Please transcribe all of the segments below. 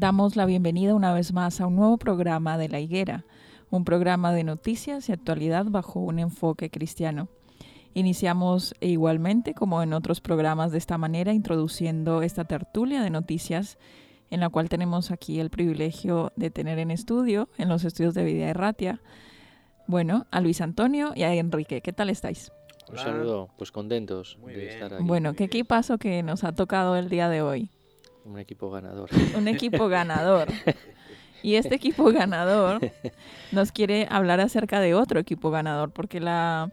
Damos la bienvenida una vez más a un nuevo programa de La Higuera, un programa de noticias y actualidad bajo un enfoque cristiano. Iniciamos igualmente, como en otros programas de esta manera, introduciendo esta tertulia de noticias en la cual tenemos aquí el privilegio de tener en estudio, en los estudios de Vida Erratia, bueno, a Luis Antonio y a Enrique. ¿Qué tal estáis? Un saludo, pues contentos de estar aquí. Bueno, ¿qué equipazo que nos ha tocado el día de hoy? Un equipo ganador. Un equipo ganador. Y este equipo ganador nos quiere hablar acerca de otro equipo ganador, porque la,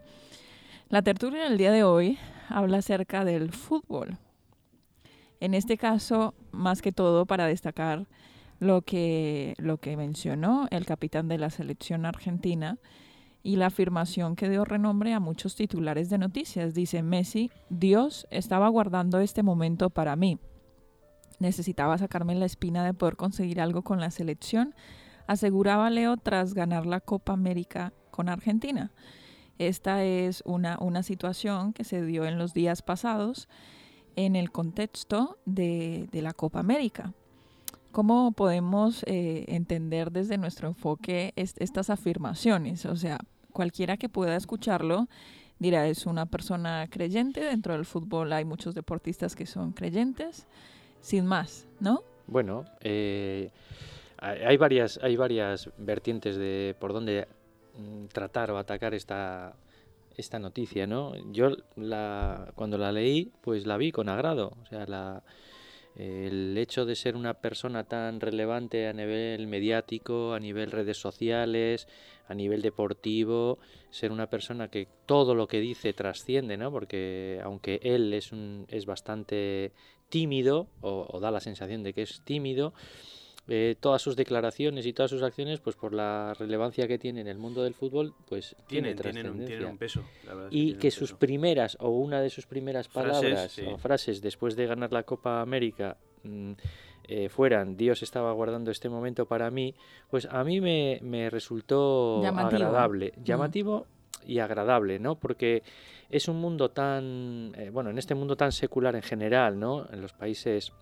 la tertulia del día de hoy habla acerca del fútbol. En este caso, más que todo para destacar lo que, lo que mencionó el capitán de la selección argentina y la afirmación que dio renombre a muchos titulares de noticias. Dice Messi, Dios estaba guardando este momento para mí necesitaba sacarme la espina de poder conseguir algo con la selección, aseguraba Leo tras ganar la Copa América con Argentina. Esta es una, una situación que se dio en los días pasados en el contexto de, la Copa América. ¿Cómo podemos eh, entender desde nuestro enfoque estas afirmaciones? O sea, cualquiera que pueda escucharlo dirá, es una persona creyente, dentro del fútbol hay muchos deportistas que son creyentes, sin más, ¿no? Bueno, eh, hay, varias, hay varias vertientes de por dónde mm, tratar o atacar esta, esta noticia, ¿no? Yo la, cuando la leí, pues la vi con agrado. O sea, la, el hecho de ser una persona tan relevante a nivel mediático, a nivel redes sociales, a nivel deportivo, ser una persona que todo lo que dice trasciende, ¿no? Porque aunque él es, un, es bastante tímido o, da la sensación de que es tímido, eh, todas sus declaraciones y todas sus acciones, pues por la relevancia que tiene en el mundo del fútbol, pues tiene trascendencia. un, peso. y que, sus primeras o una de sus primeras palabras o frases después de ganar la Copa América mm, eh, fueran Dios estaba guardando este momento para mí, pues a mí me, resultó agradable, mm. Y agradable, ¿no? Porque es un mundo tan, eh, bueno, en este mundo tan secular en general, ¿no? En los países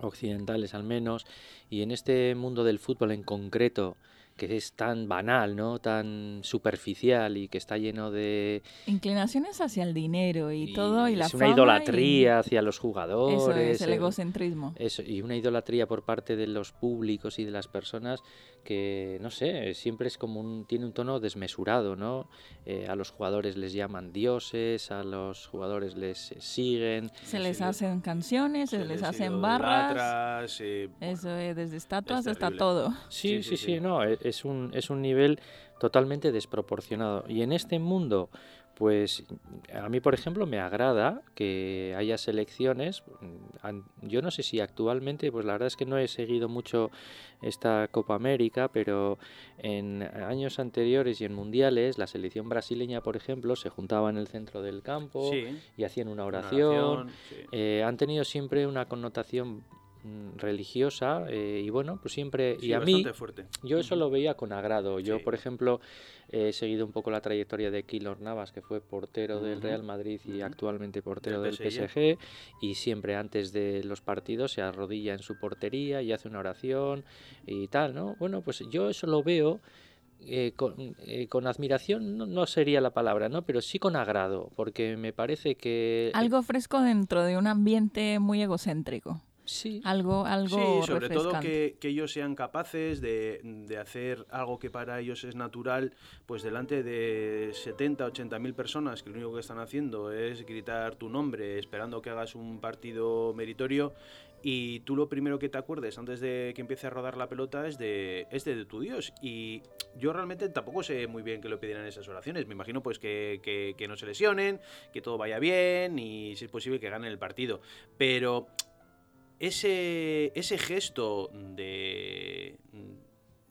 occidentales al menos, y en este mundo del fútbol en concreto, que es tan banal, ¿no? Tan superficial y que está lleno de inclinaciones hacia el dinero y, todo y la es una idolatría hacia los jugadores. Eso es el egocentrismo. Eso, y una idolatría por parte de los públicos y de las personas que no sé, siempre es como un tiene un tono desmesurado, ¿no? Eh, a los jugadores les llaman dioses, a los jugadores les siguen, se les hacen canciones, se, les, hacen barras. Eso es desde estatuas hasta todo. Sí, sí, sí, no, e, es un es un nivel totalmente desproporcionado y en este mundo Pues a mí, por ejemplo, me agrada que haya selecciones. Yo no sé si actualmente, pues la verdad es que no he seguido mucho esta Copa América, pero en años anteriores y en mundiales, la selección brasileña, por ejemplo, se juntaba en el centro del campo Sí, y hacían una una oración. sí. Eh, han tenido siempre una connotación religiosa eh, y bueno, pues siempre... Sí, y a mí, fuerte. yo eso lo veía con agrado. Yo, Sí. por ejemplo, he seguido un poco la trayectoria de Keylor Navas, que fue portero del Real Madrid y actualmente portero del Del PSG, y siempre antes de los partidos se arrodilla en su portería y hace una oración y tal, ¿no? Bueno, pues yo eso lo veo eh, con, eh, con admiración, no, no sería la palabra, ¿no? Pero sí con agrado, porque me parece que... Algo fresco dentro de un ambiente muy egocéntrico. Sí, Algo, algo Sí, sobre todo que, que ellos sean capaces de, de hacer algo que para ellos es natural, pues delante de 70, 80 mil personas que lo único que están haciendo es gritar tu nombre, esperando que hagas un partido meritorio. Y tú lo primero que te acuerdes antes de que empiece a rodar la pelota es de, es de tu Dios. Y yo realmente tampoco sé muy bien qué lo pidieran esas oraciones. Me imagino pues que, que- que no se lesionen, que todo vaya bien y si es posible que ganen el partido. Pero ese, ese gesto de,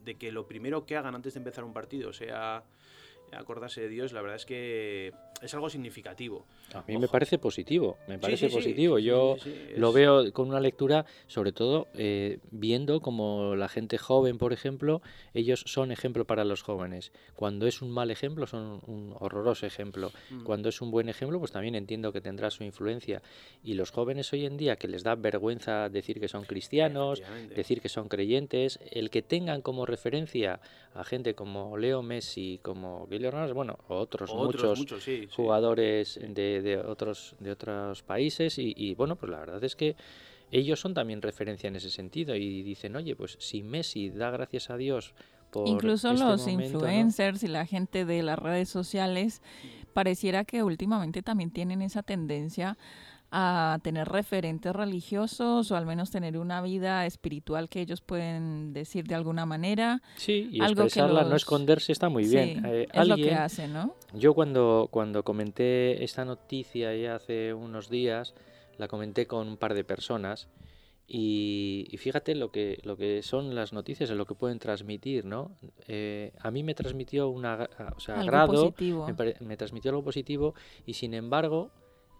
de que lo primero que hagan antes de empezar un partido sea acordarse de Dios, la verdad es que es algo significativo. a mí me parece positivo, me parece sí, sí, positivo. sí, Yo lo veo con una lectura, sobre todo eh, viendo como la gente joven, por ejemplo, ellos son ejemplo para los jóvenes. Cuando es un mal ejemplo, son un horroroso ejemplo. Mm. Cuando es un buen ejemplo, pues también entiendo que tendrá su influencia. Y los jóvenes hoy en día, que les da vergüenza decir que son cristianos, decir que son creyentes, el que tengan como referencia a gente como Leo Messi, como Navas, bueno, otros, Otros muchos sí, sí. jugadores de, de otros de otros países y, y, bueno pues la verdad es que ellos son también referencia en ese sentido y dicen oye pues si Messi da gracias a Dios por Incluso este los momento, ¿no? influencers y la gente de las redes sociales pareciera que últimamente también tienen esa tendencia a tener referentes religiosos o al menos tener una vida espiritual que ellos pueden decir de alguna manera. sí y algo que expresarla no los- esconderse está muy bien Eh, es lo que alguien- hacen, ¿no? Yo cuando, cuando comenté esta noticia ya hace unos días, la comenté con un par de personas y, y fíjate lo que, lo que son las noticias, lo que pueden transmitir, ¿no? Eh, a mí me transmitió una, gra- o sea, Algo agrado, positivo. me, me transmitió algo positivo y sin embargo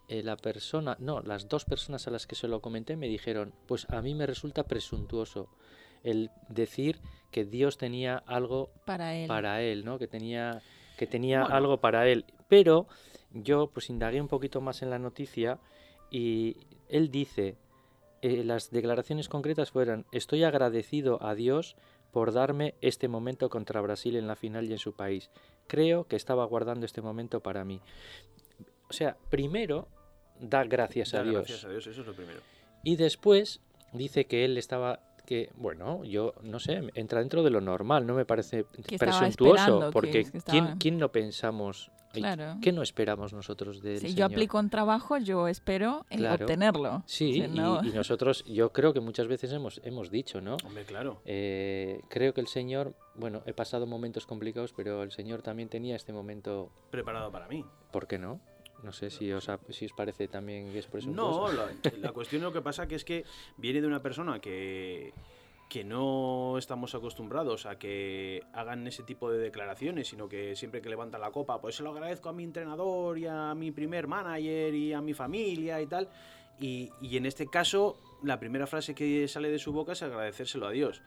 eh, la persona, no, las dos personas a las que se lo comenté me dijeron, pues a mí me resulta presuntuoso el decir que Dios tenía algo Para él. para él, ¿no? Que tenía, que tenía Bueno. algo para él. Pero yo pues indagué un poquito más en la noticia y él dice, eh, las declaraciones concretas fueron, estoy agradecido a Dios por darme este momento contra Brasil en la final y en su país. Creo que estaba guardando este momento para mí. O sea, primero da gracias a Dios. Gracias a Dios, eso es lo primero. Y después dice que él estaba que bueno, yo no sé, entra dentro de lo normal, no me parece Que presuntuoso, que- porque que ¿quién, estaba- quién no pensamos, Claro. qué no esperamos nosotros del Si Señor? yo aplico un trabajo, yo espero Claro. obtenerlo. Sí, O sea, no- y, y nosotros, yo creo que muchas veces hemos, hemos dicho, ¿no? Hombre, claro. Eh, creo que el Señor, bueno, he pasado momentos complicados, pero el Señor también tenía este momento, Preparado para mí. ¿por qué no? No sé si os, ha- si os parece también que es presuntuoso. No, la, la cuestión lo que pasa que es que viene de una persona que, que no estamos acostumbrados a que hagan ese tipo de declaraciones, sino que siempre que levantan la copa, pues se lo agradezco a mi entrenador y a mi primer manager y a mi familia y tal. Y, y en este caso, la primera frase que sale de su boca es agradecérselo a Dios.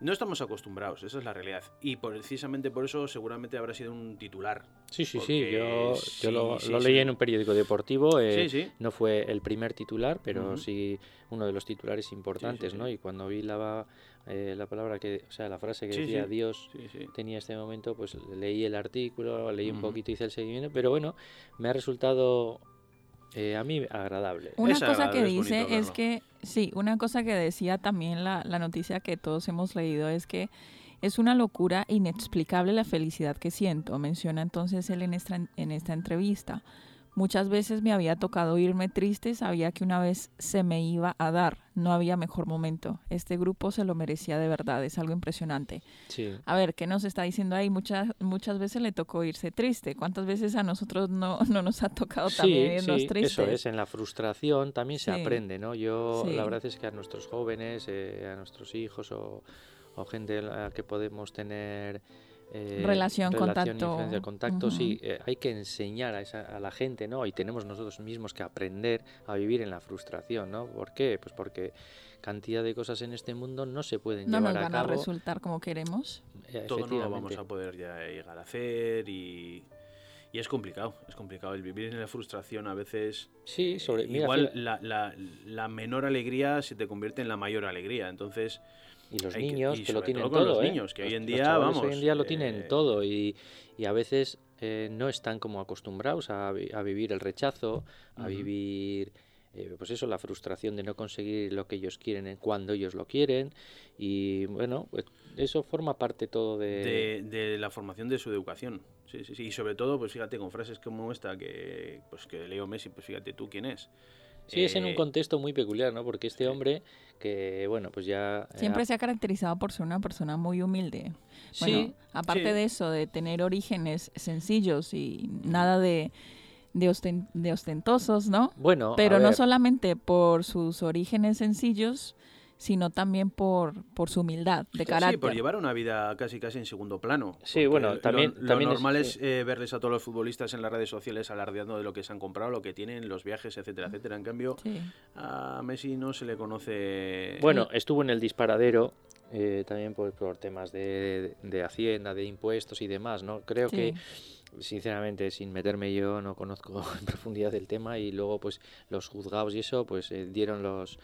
No estamos acostumbrados, esa es la realidad. Y precisamente por eso seguramente habrá sido un titular. Sí, sí, sí, yo, sí, yo lo, sí, lo sí. leí en un periódico deportivo. eh, Sí, sí. No fue el primer titular, pero sí uno de los titulares importantes, sí. ¿no? Y cuando vi la, eh, la palabra que, o sea, la frase que Sí, decía sí. Dios Sí, sí. tenía este momento, pues leí el artículo, leí un poquito, hice el seguimiento, pero bueno, me ha resultado eh, a mí agradable. Una Es cosa que agradable, dice es que, sí, una cosa que decía también la, la noticia que todos hemos leído es que es una locura inexplicable la felicidad que siento, menciona entonces él en en esta entrevista, Muchas veces me había tocado irme triste, sabía que una vez se me iba a dar, no había mejor momento. Este grupo se lo merecía de verdad, es algo impresionante. Sí. A ver, ¿qué nos está diciendo ahí? Muchas, muchas veces le tocó irse triste. ¿Cuántas veces a nosotros no, no nos ha tocado también irnos sí, tristes? Eso es, en la frustración también se Sí. aprende, ¿no? Yo, Sí. la verdad es que a nuestros jóvenes, eh, a nuestros hijos o, o gente a la que podemos tener eh, Relación, contacto. influencia, contacto, Ujú. sí, eh, hay que enseñar a, esa- a la gente, ¿no? Y tenemos nosotros mismos que aprender a vivir en la frustración, ¿no? ¿Por qué? Pues porque cantidad de cosas en este mundo no se pueden no nos llevar a van a cabo. resultar como queremos. eh, todo no lo vamos a poder ya llegar a hacer y, y es complicado, es complicado. El vivir en la frustración a veces, Sí, sobre, mira, igual la, la- la menor alegría se te convierte en la mayor alegría. Entonces, Y los Hay que- niños y que, lo tienen todo todo, los ¿eh? niños, que hoy Los- en los día, vamos, hoy en día lo eh, tienen todo y, y a veces eh, no están como acostumbrados a, a vivir el rechazo, a Ujú. vivir, eh, pues eso, la frustración de no conseguir lo que ellos quieren en- cuando ellos lo quieren y bueno, pues eso forma parte todo de... de, de la formación de su educación. Sí, sí, sí. Y sobre todo, pues fíjate, con frases como esta que, pues que Leo Messi, pues fíjate tú quién es. Sí, es en un Eh, contexto muy peculiar, ¿no? Porque este sí. hombre que, bueno, pues ya... eh, Siempre se ha caracterizado por ser una persona muy humilde. Sí, Bueno, aparte sí. de eso, de tener orígenes sencillos y nada de, de, osten- de ostentosos, ¿no? bueno, a Pero no ver, solamente por sus orígenes sencillos, sino también por, por su humildad de carácter. Sí, por llevar una vida casi casi en segundo plano. Sí, bueno, lo- también- Lo, también es- normal es, sí. eh, verles a todos los futbolistas en las redes sociales alardeando de lo que se han comprado, lo que tienen, los viajes, etcétera, etcétera. En cambio, Sí. a Messi no se le conoce. Bueno, estuvo en el disparadero eh, también por, por temas de, de Hacienda, de impuestos y demás, ¿no? Creo Sí. que, sinceramente, sin meterme yo, no conozco en profundidad el tema y luego, pues, los juzgados y eso, pues, eh, dieron los...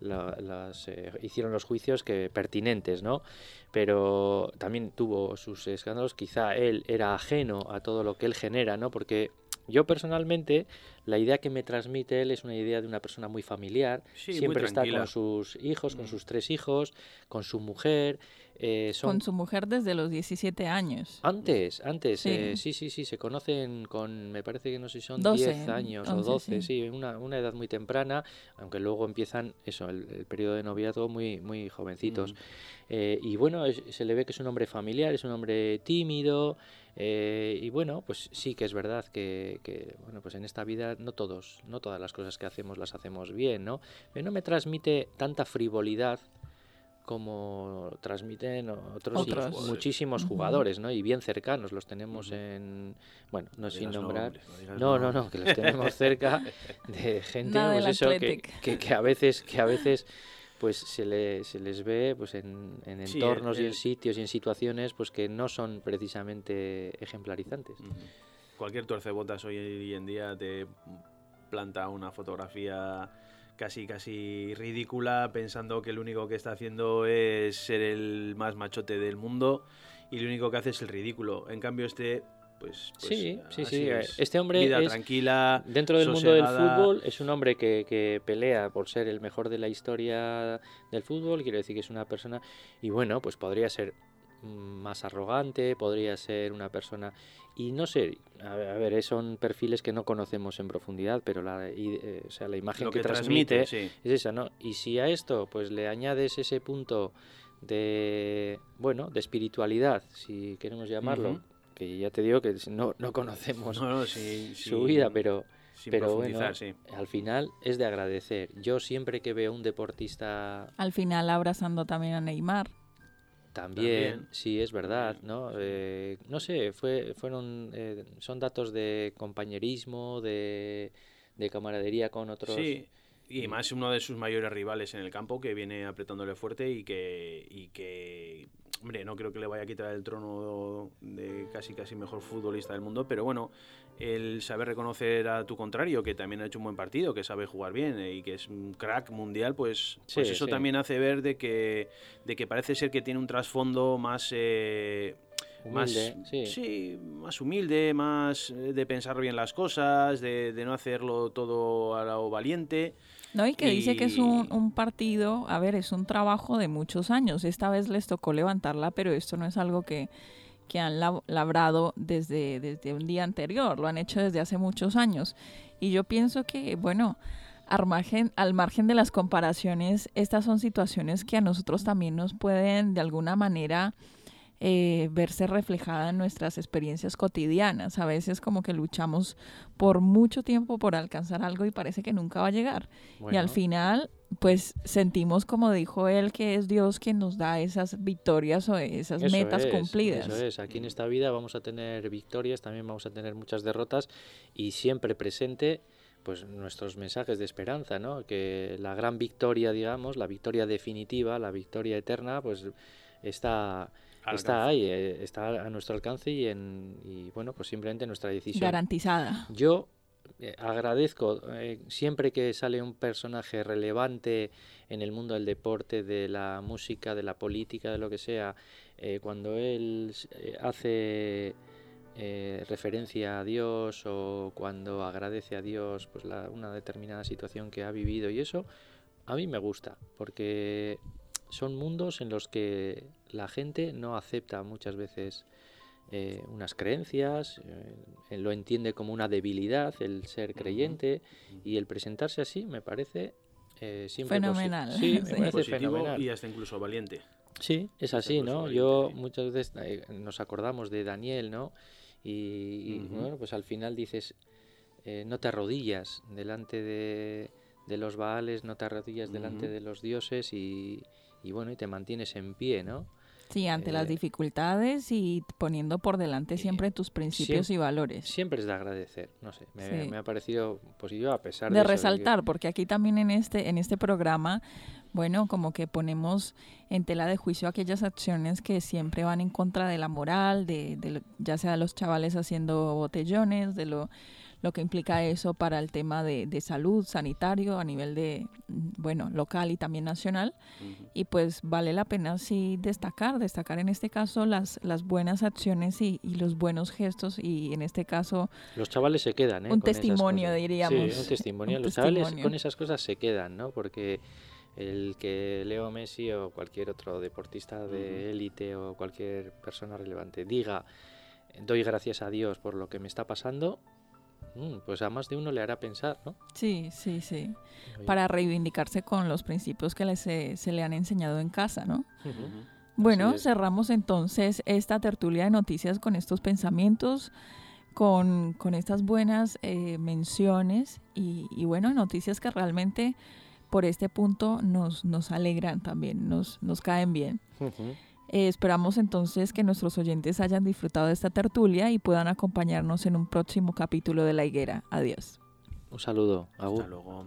la- las, eh, hicieron los juicios que pertinentes, ¿no? Pero también tuvo sus escándalos. Quizá él era ajeno a todo lo que él genera, ¿no? Porque yo personalmente, la idea que me transmite él es una idea de una persona muy familiar, Sí, muy siempre está con sus hijos, con Mm. sus tres hijos, con su mujer. eh, son Con su mujer desde los 17 años. antes, antes, Sí. eh, sí, sí, sí, se conocen con, me parece que no sé si son 12, 10 años 11, o 12, sí. sí, una, una edad muy temprana, aunque luego empiezan eso, el, el periodo de noviazgo muy, muy jovencitos. Mm. Eh, y bueno, es- se le ve que es un hombre familiar, es un hombre tímido. Eh, y bueno, pues sí que es verdad que, que, bueno, pues en esta vida no todos, no todas las cosas que hacemos las hacemos bien, ¿no? Pero no me transmite tanta frivolidad como transmiten otros, y Otros. muchísimos jugadores, ¿no? Y bien cercanos, los tenemos en, bueno, no No sin nombrar, nombres, no no, no, que los tenemos cerca de gente pues eso, que, que a veces, que a veces pues se, le- se les ve pues en, en Sí, entornos y el- en sitios y en situaciones pues que no son precisamente ejemplarizantes. Ujú. Cualquier tuercebotas hoy en día te planta una fotografía casi casi ridícula pensando que lo único que está haciendo es ser el más machote del mundo y lo único que hace es el ridículo. En cambio este pues, pues, Sí, sí, así sí, eh, es. este hombre vida es- tranquila, Dentro del mundo del fútbol es un hombre que, que pelea por ser el mejor de la historia del fútbol, quiere decir que es una persona y bueno, pues podría ser más arrogante, podría ser una persona y no sé, a ver, a ver, eh, son perfiles que no conocemos en profundidad, pero la, eh, o sea, la imagen lo que, que transmite, sí. es esa, ¿no? Y si a esto pues le añades ese punto de, bueno, de espiritualidad, si queremos llamarlo. Que ya te digo que no, no conocemos No, no, sí, su sí, vida, pero sin pero bueno, sí. al final es de agradecer. Yo siempre que veo un deportista Al final abrazando también a Neymar. también, También. sí es verdad, ¿no? Eh, no sé, fue, fueron, eh, son datos de compañerismo, de, de camaradería con otros. Sí, y y- más uno de sus mayores rivales en el campo que viene apretándole fuerte y que, y que, hombre, no creo que le vaya a quitar el trono de casi casi mejor futbolista del mundo, pero bueno, el saber reconocer a tu contrario, que también ha hecho un buen partido, que sabe jugar bien eh, y que es un crack mundial, pues, Sí, pues eso sí. también hace ver de que, de que parece ser que tiene un trasfondo más... eh, Humilde, más, sí. más humilde, más eh, de pensar bien las cosas, de, de no hacerlo todo a lo valiente. No, y que dice que es un, Y- un partido, a ver, es un trabajo de muchos años. Esta vez les tocó levantarla, pero esto no es algo que, que han labrado desde, desde un día anterior, lo han hecho desde hace muchos años. Y yo pienso que, bueno, al margen, al margen de las comparaciones, estas son situaciones que a nosotros también nos pueden de alguna manera eh, verse reflejada en nuestras experiencias cotidianas. A veces como que luchamos por mucho tiempo por alcanzar algo y parece que nunca va a llegar. Y al final, pues sentimos, como dijo él, que es Dios quien nos da esas victorias o esas metas cumplidas. Eso es, aquí en esta vida vamos a tener victorias, también vamos a tener muchas derrotas y siempre presente pues nuestros mensajes de esperanza, ¿no? Que la gran victoria, digamos, la victoria definitiva, la victoria eterna, pues está está ahí, eh, está a nuestro alcance y, en, y bueno, pues simplemente nuestra decisión. Garantizada. Yo eh, agradezco eh, siempre que sale un personaje relevante en el mundo del deporte, de la música, de la política, de lo que sea, cuando él hace referencia a Dios o cuando agradece a Dios pues la, una determinada situación que ha vivido y eso, a mí me gusta, porque son mundos en los que la gente no acepta muchas veces eh, unas creencias, eh, lo entiende como una debilidad el ser creyente y el presentarse así me parece eh, fenomenal. Sí, me parece fenomenal. Y hasta incluso valiente. Sí, es así, ¿no? Yo muchas veces nos acordamos de Daniel, ¿no? Y, bueno, pues al final dices, no te arrodillas delante de, de, los baales, no te arrodillas delante de los dioses y, y bueno, y te mantienes en pie, ¿no? Sí, ante las eh, dificultades y poniendo por delante siempre tus principios y valores. Siempre es de agradecer, no sé, me, ha parecido positivo a pesar de... De resaltar, porque aquí también en este, en este programa, bueno, como que ponemos en tela de juicio aquellas acciones que siempre van en contra de la moral, de, de ya sea los chavales haciendo botellones, de lo lo que implica eso para el tema de, de salud sanitario a nivel de, bueno, local y también nacional. Y pues vale la pena sí destacar, destacar en este caso las, las buenas acciones y, y los buenos gestos y en este caso... Los chavales se quedan, ¿eh? Un testimonio, diríamos. Sí, un testimonio. los chavales con esas cosas se quedan, ¿no? Porque el que Leo Messi o cualquier otro deportista de élite o cualquier persona relevante diga doy gracias a Dios por lo que me está pasando, Mm, pues a más de uno le hará pensar, ¿no? Sí, sí, sí. Para reivindicarse con los principios que se, se le han enseñado en casa, ¿no? Bueno, cerramos entonces esta tertulia de noticias con estos pensamientos, con, con estas buenas eh, menciones y, y, bueno, noticias que realmente por este punto nos, nos alegran también, nos, nos caen bien. Eh, esperamos entonces que nuestros oyentes hayan disfrutado de esta tertulia y puedan acompañarnos en un próximo capítulo de La Higuera. Adiós. Un saludo. Hasta luego.